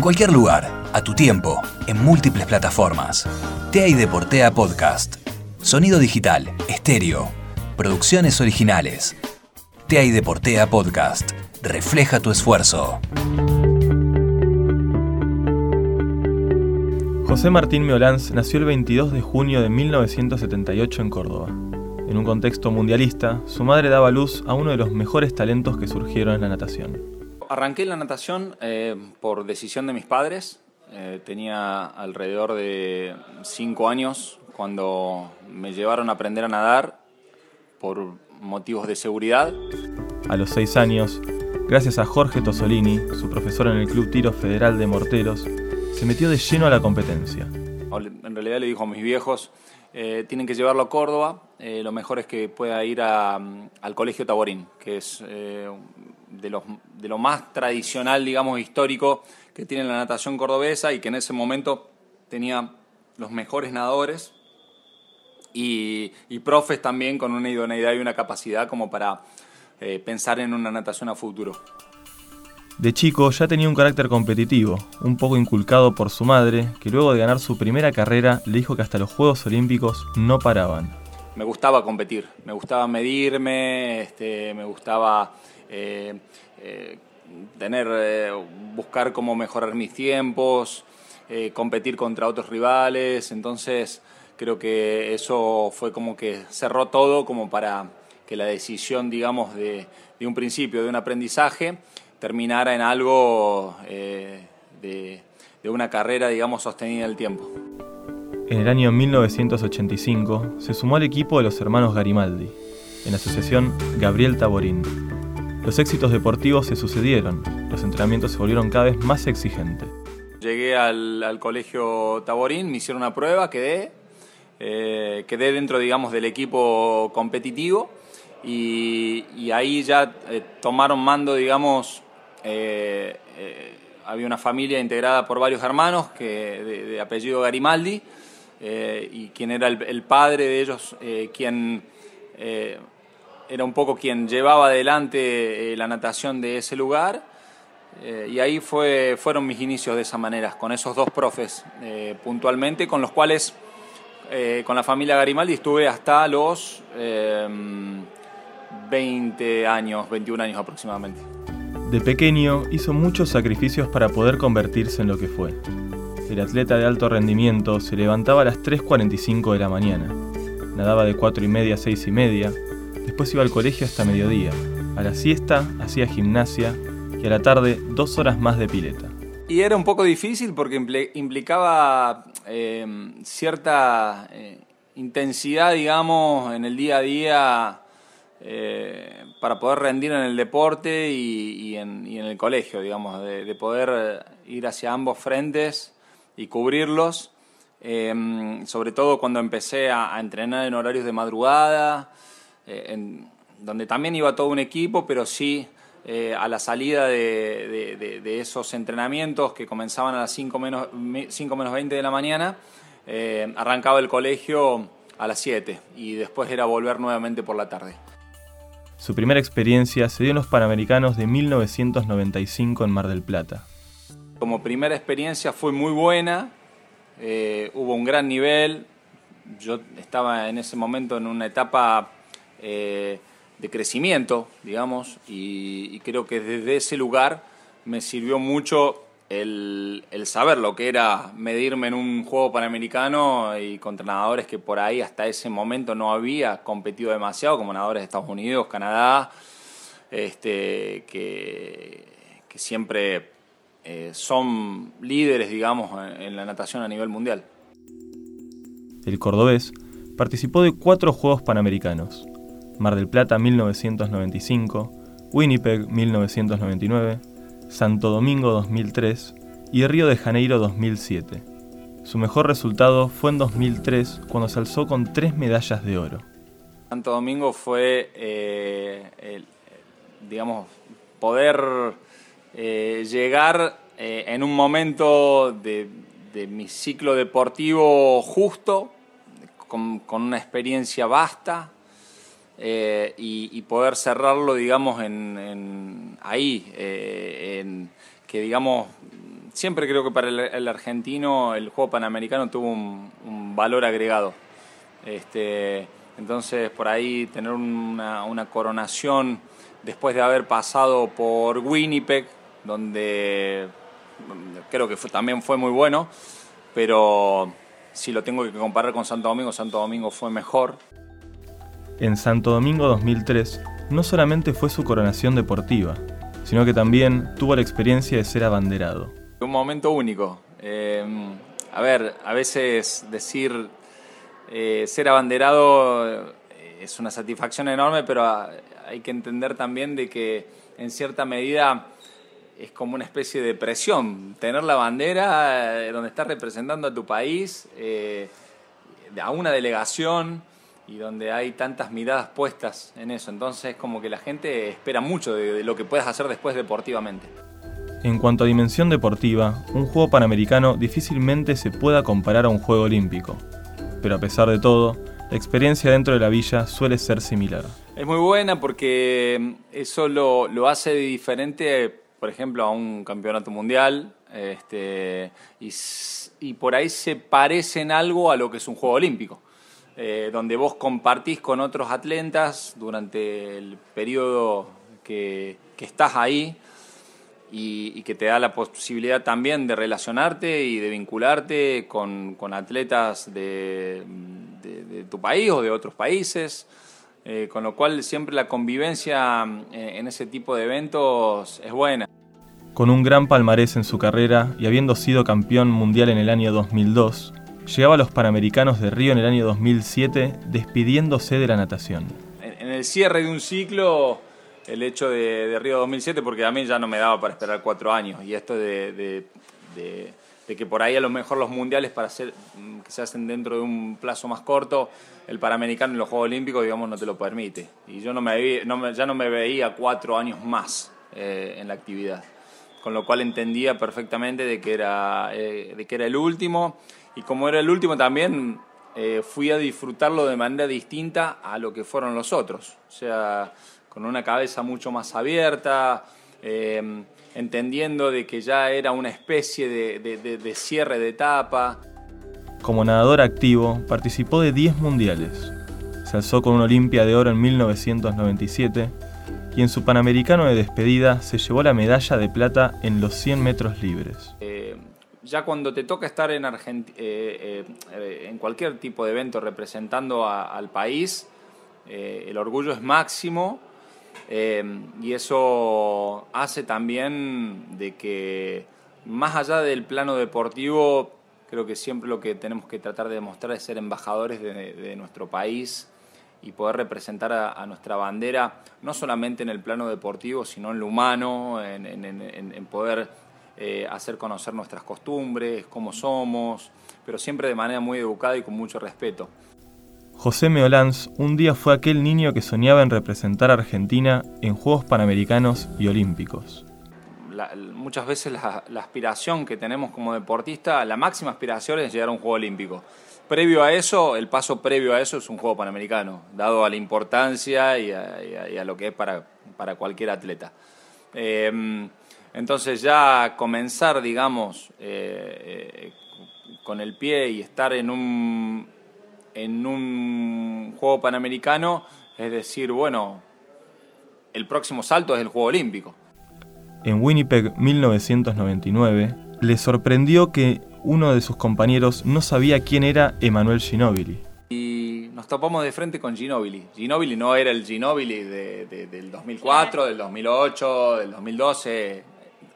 En cualquier lugar, a tu tiempo, en múltiples plataformas. TEA y Deportea Podcast. Sonido digital, estéreo. Producciones originales. TEA y Deportea Podcast. Refleja tu esfuerzo. José Martín Meolanz nació el 22 de junio de 1978 en Córdoba. En un contexto mundialista, su madre daba luz a uno de los mejores talentos que surgieron en la natación. Arranqué la natación eh, por decisión de mis padres. Eh, tenía alrededor de cinco años cuando me llevaron a aprender a nadar por motivos de seguridad. A los seis años, gracias a Jorge Tosolini, su profesor en el Club Tiro Federal de Morteros, se metió de lleno a la competencia. En realidad le dijo a mis viejos, eh, tienen que llevarlo a Córdoba, eh, lo mejor es que pueda ir al Colegio Taborín, que es eh, de, de lo más tradicional, digamos, histórico que tiene la natación cordobesa y que en ese momento tenía los mejores nadadores y, profes también con una idoneidad y una capacidad como para pensar en una natación a futuro. De chico ya tenía un carácter competitivo, un poco inculcado por su madre, que luego de ganar su primera carrera le dijo que hasta los Juegos Olímpicos no paraban. Me gustaba competir, me gustaba medirme, este, me gustaba eh, eh, tener, eh, buscar cómo mejorar mis tiempos, competir contra otros rivales, entonces creo que eso fue como que cerró todo como para que la decisión, digamos, de, un principio, de un aprendizaje, terminara en algo eh, de, una carrera, digamos, sostenida en el tiempo. En el año 1985 se sumó al equipo de los hermanos Garimaldi, en la asociación Gabriel Taborín. Los éxitos deportivos se sucedieron, los entrenamientos se volvieron cada vez más exigentes. Llegué al, colegio Taborín, me hicieron una prueba, quedé, eh, quedé dentro, digamos, del equipo competitivo y, ahí ya eh, tomaron mando, digamos, eh, eh, había una familia integrada por varios hermanos que, de, apellido Garimaldi y quien era el, padre de ellos, quien era un poco quien llevaba adelante la natación de ese lugar. y ahí fue, fueron mis inicios de esa manera, con esos dos profes puntualmente, con los cuales, con la familia Garimaldi, estuve hasta los 20 años, 21 años aproximadamente. De pequeño hizo muchos sacrificios para poder convertirse en lo que fue. El atleta de alto rendimiento se levantaba a las 3.45 de la mañana, nadaba de 4 y media a 6 y media, después iba al colegio hasta mediodía, a la siesta hacía gimnasia y a la tarde dos horas más de pileta. Y era un poco difícil porque implicaba eh, cierta eh, intensidad, digamos, en el día a día eh, para poder rendir en el deporte y, en, el colegio, digamos, de, poder ir hacia ambos frentes y cubrirlos, eh, sobre todo cuando empecé a, entrenar en horarios de madrugada, en, donde también iba todo un equipo, pero sí a la salida de, esos entrenamientos que comenzaban a las 5 menos, 5 menos 20 de la mañana, arrancaba el colegio a las 7 y después era volver nuevamente por la tarde. Su primera experiencia se dio en los Panamericanos de 1995 en Mar del Plata. Como primera experiencia fue muy buena, eh, hubo un gran nivel, yo estaba en ese momento en una etapa eh, de crecimiento, digamos, y, creo que desde ese lugar me sirvió mucho el, saber lo que era medirme en un juego panamericano y contra nadadores que por ahí hasta ese momento no había competido demasiado, como nadadores de Estados Unidos, Canadá, este, que, siempre eh, son líderes, digamos, en la natación a nivel mundial. El cordobés participó de cuatro Juegos Panamericanos, Mar del Plata 1995, Winnipeg 1999, Santo Domingo 2003 y Río de Janeiro 2007. Su mejor resultado fue en 2003 cuando se alzó con tres medallas de oro. Santo Domingo fue, eh, digamos, poder eh, llegar eh, en un momento de, mi ciclo deportivo justo, con, una experiencia vasta, y, poder cerrarlo, digamos, en, ahí, que digamos siempre creo que para el, argentino el juego panamericano tuvo un, valor agregado. Este, entonces, por ahí tener una, coronación después de haber pasado por Winnipeg, donde creo que también fue muy bueno, pero si lo tengo que comparar con Santo Domingo, Santo Domingo fue mejor. En Santo Domingo 2003 no solamente fue su coronación deportiva, sino que también tuvo la experiencia de ser abanderado. Un momento único. Eh, a ver, a veces decir eh, ser abanderado eh, es una satisfacción enorme, pero hay que entender también de que en cierta medida es como una especie de presión. Tener la bandera donde estás representando a tu país, a una delegación, y donde hay tantas miradas puestas en eso. Entonces como que la gente espera mucho de, lo que puedas hacer después deportivamente. En cuanto a dimensión deportiva, un juego panamericano difícilmente se pueda comparar a un juego olímpico. Pero a pesar de todo, la experiencia dentro de la villa suele ser similar. Es muy buena porque eso lo, lo hace diferente, por ejemplo, a un campeonato mundial. Este, y, y por ahí se parece en algo a lo que es un juego olímpico. Eh, donde vos compartís con otros atletas durante el periodo que, estás ahí y, que te da la posibilidad también de relacionarte y de vincularte con, atletas de, tu país o de otros países. Eh, con lo cual siempre la convivencia eh, en ese tipo de eventos es buena. Con un gran palmarés en su carrera y habiendo sido campeón mundial en el año 2002, llegaba a los Panamericanos de Río en el año 2007 despidiéndose de la natación. En, el cierre de un ciclo, el hecho de, Río 2007, porque a mí ya no me daba para esperar cuatro años, y esto de, que por ahí a lo mejor los mundiales para hacer, mm, que se hacen dentro de un plazo más corto, el Panamericano en los Juegos Olímpicos, digamos, no te lo permite. Y yo no me, ya no me veía cuatro años más eh, en la actividad con lo cual entendía perfectamente de que era, eh, de que era el último y como era el último también eh, fui a disfrutarlo de manera distinta a lo que fueron los otros. O sea, con una cabeza mucho más abierta, eh, entendiendo de que ya era una especie de, cierre de etapa. Como nadador activo, participó de 10 mundiales. Se alzó con una Olimpia de Oro en 1997 y en su Panamericano de despedida se llevó la medalla de plata en los 100 metros libres. Eh, ya cuando te toca estar en, eh, eh, en cualquier tipo de evento representando al país, el orgullo es máximo y eso hace también de que más allá del plano deportivo, creo que siempre lo que tenemos que tratar de demostrar es ser embajadores de, nuestro país y poder representar a, nuestra bandera, no solamente en el plano deportivo, sino en lo humano, en, en poder eh, hacer conocer nuestras costumbres, cómo somos, pero siempre de manera muy educada y con mucho respeto. José Meolanz un día fue aquel niño que soñaba en representar a Argentina en Juegos Panamericanos y Olímpicos. muchas veces la, aspiración que tenemos como deportista, la máxima aspiración es llegar a un Juego Olímpico. Previo a eso, el paso previo a eso es un Juego Panamericano, dado a la importancia y a, lo que es para, para cualquier atleta. Eh, entonces ya comenzar, digamos, eh, eh, con el pie y estar en un, en un juego panamericano, es decir, bueno, el próximo salto es el Juego Olímpico. En Winnipeg 1999, le sorprendió que uno de sus compañeros no sabía quién era Emanuel Ginobili. Y nos topamos de frente con Ginobili. Ginobili no era el Ginobili del 2004, del 2008, del 2012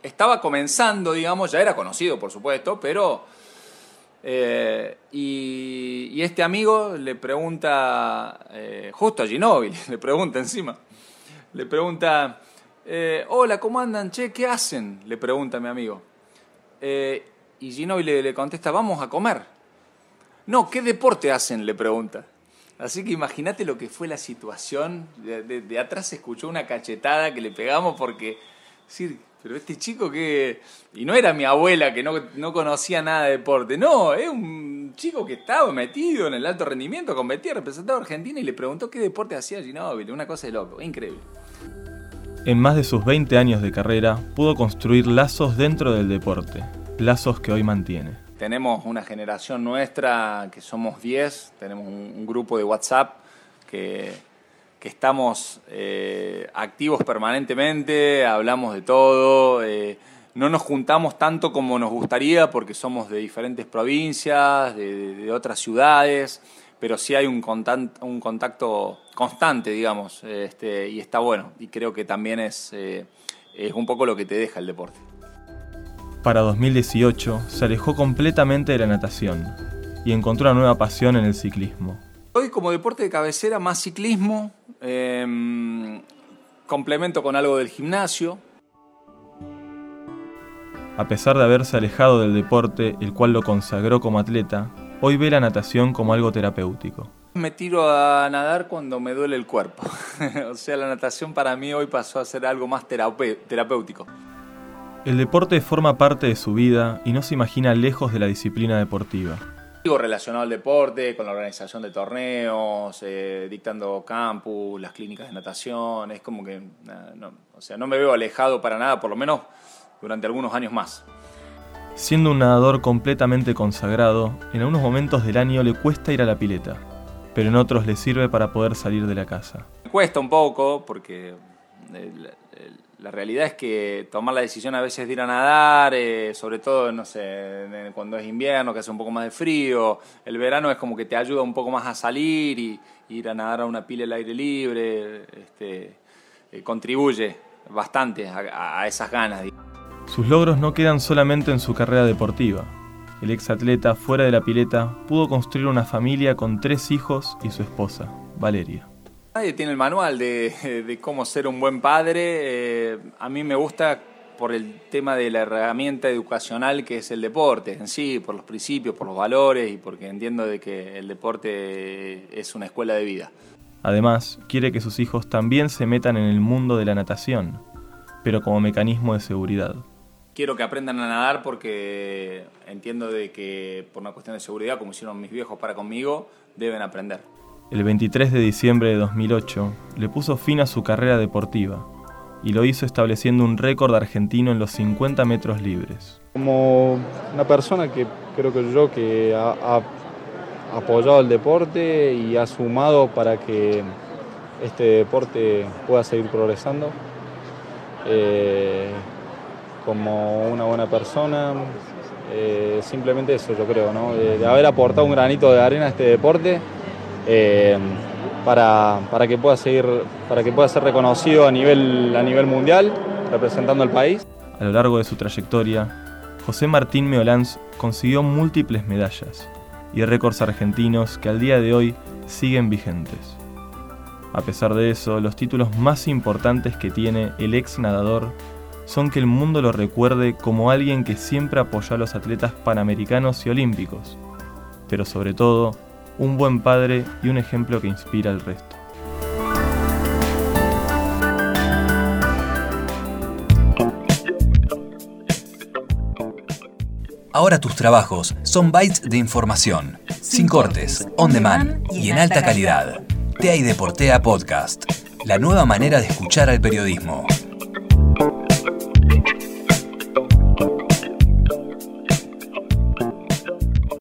estaba comenzando, digamos, ya era conocido, por supuesto, pero... Eh, y, este amigo le pregunta, eh, justo a Ginóbili, le pregunta encima, le pregunta, eh, hola, ¿cómo andan? Che, ¿qué hacen? Le pregunta mi amigo. Y Ginóbili le contesta, vamos a comer. No, ¿qué deporte hacen? Le pregunta. Así que imagínate lo que fue la situación. De, atrás se escuchó una cachetada que le pegamos porque decir, pero este chico que... Y no era mi abuela que no, conocía nada de deporte, no, es un chico que estaba metido en el alto rendimiento, competía, representaba a Argentina y le preguntó qué deporte hacía Ginóbili, una cosa de loco, increíble. En más de sus 20 años de carrera, pudo construir lazos dentro del deporte, plazos que hoy mantiene. Tenemos una generación nuestra que somos 10, tenemos un, grupo de WhatsApp que, estamos eh, activos permanentemente, hablamos de todo. Eh, no nos juntamos tanto como nos gustaría porque somos de diferentes provincias, de, otras ciudades, pero sí hay un, un contacto constante, digamos, este, y está bueno. Y creo que también es, eh, es un poco lo que te deja el deporte. Para 2018 se alejó completamente de la natación y encontró una nueva pasión en el ciclismo. Hoy como deporte de cabecera más ciclismo, em, complemento con algo del gimnasio. A pesar de haberse alejado del deporte, el cual lo consagró como atleta, hoy ve la natación como algo terapéutico. Me tiro a nadar cuando me duele el cuerpo. o sea, la natación para mí hoy pasó a ser algo más terapéutico. El deporte forma parte de su vida y no se imagina lejos de la disciplina deportiva. Digo relacionado al deporte, con la organización de torneos, eh, dictando campus, las clínicas de natación, es como que, no, o sea, no me veo alejado para nada, por lo menos durante algunos años más. Siendo un nadador completamente consagrado, en algunos momentos del año le cuesta ir a la pileta, pero en otros le sirve para poder salir de la casa. Me cuesta un poco porque la realidad es que tomar la decisión a veces de ir a nadar, eh, sobre todo, no sé, cuando es invierno, que hace un poco más de frío, el verano es como que te ayuda un poco más a salir y, ir a nadar a una pila al aire libre, este, eh, contribuye bastante a, esas ganas. Sus logros no quedan solamente en su carrera deportiva. El ex atleta fuera de la pileta pudo construir una familia con tres hijos y su esposa, Valeria. Nadie tiene el manual de, cómo ser un buen padre. Eh, a mí me gusta por el tema de la herramienta educacional que es el deporte en sí, por los principios, por los valores y porque entiendo de que el deporte es una escuela de vida. Además, quiere que sus hijos también se metan en el mundo de la natación, pero como mecanismo de seguridad. Quiero que aprendan a nadar porque entiendo de que por una cuestión de seguridad, como hicieron mis viejos para conmigo, deben aprender el 23 de diciembre de 2008, le puso fin a su carrera deportiva y lo hizo estableciendo un récord argentino en los 50 metros libres. Como una persona que creo que yo que ha, apoyado el deporte y ha sumado para que este deporte pueda seguir progresando, eh, como una buena persona, eh, simplemente eso yo creo, ¿no? de haber aportado un granito de arena a este deporte eh, para, para, que pueda seguir, para que pueda ser reconocido a nivel, a nivel mundial, representando al país. A lo largo de su trayectoria, José Martín Meolanz consiguió múltiples medallas y récords argentinos que al día de hoy siguen vigentes. A pesar de eso, los títulos más importantes que tiene el ex nadador son que el mundo lo recuerde como alguien que siempre apoyó a los atletas panamericanos y olímpicos, pero sobre todo un buen padre y un ejemplo que inspira al resto. Ahora tus trabajos son bytes de información, sin cortes, on demand y en alta calidad. TEA y Deportea Podcast, la nueva manera de escuchar al periodismo.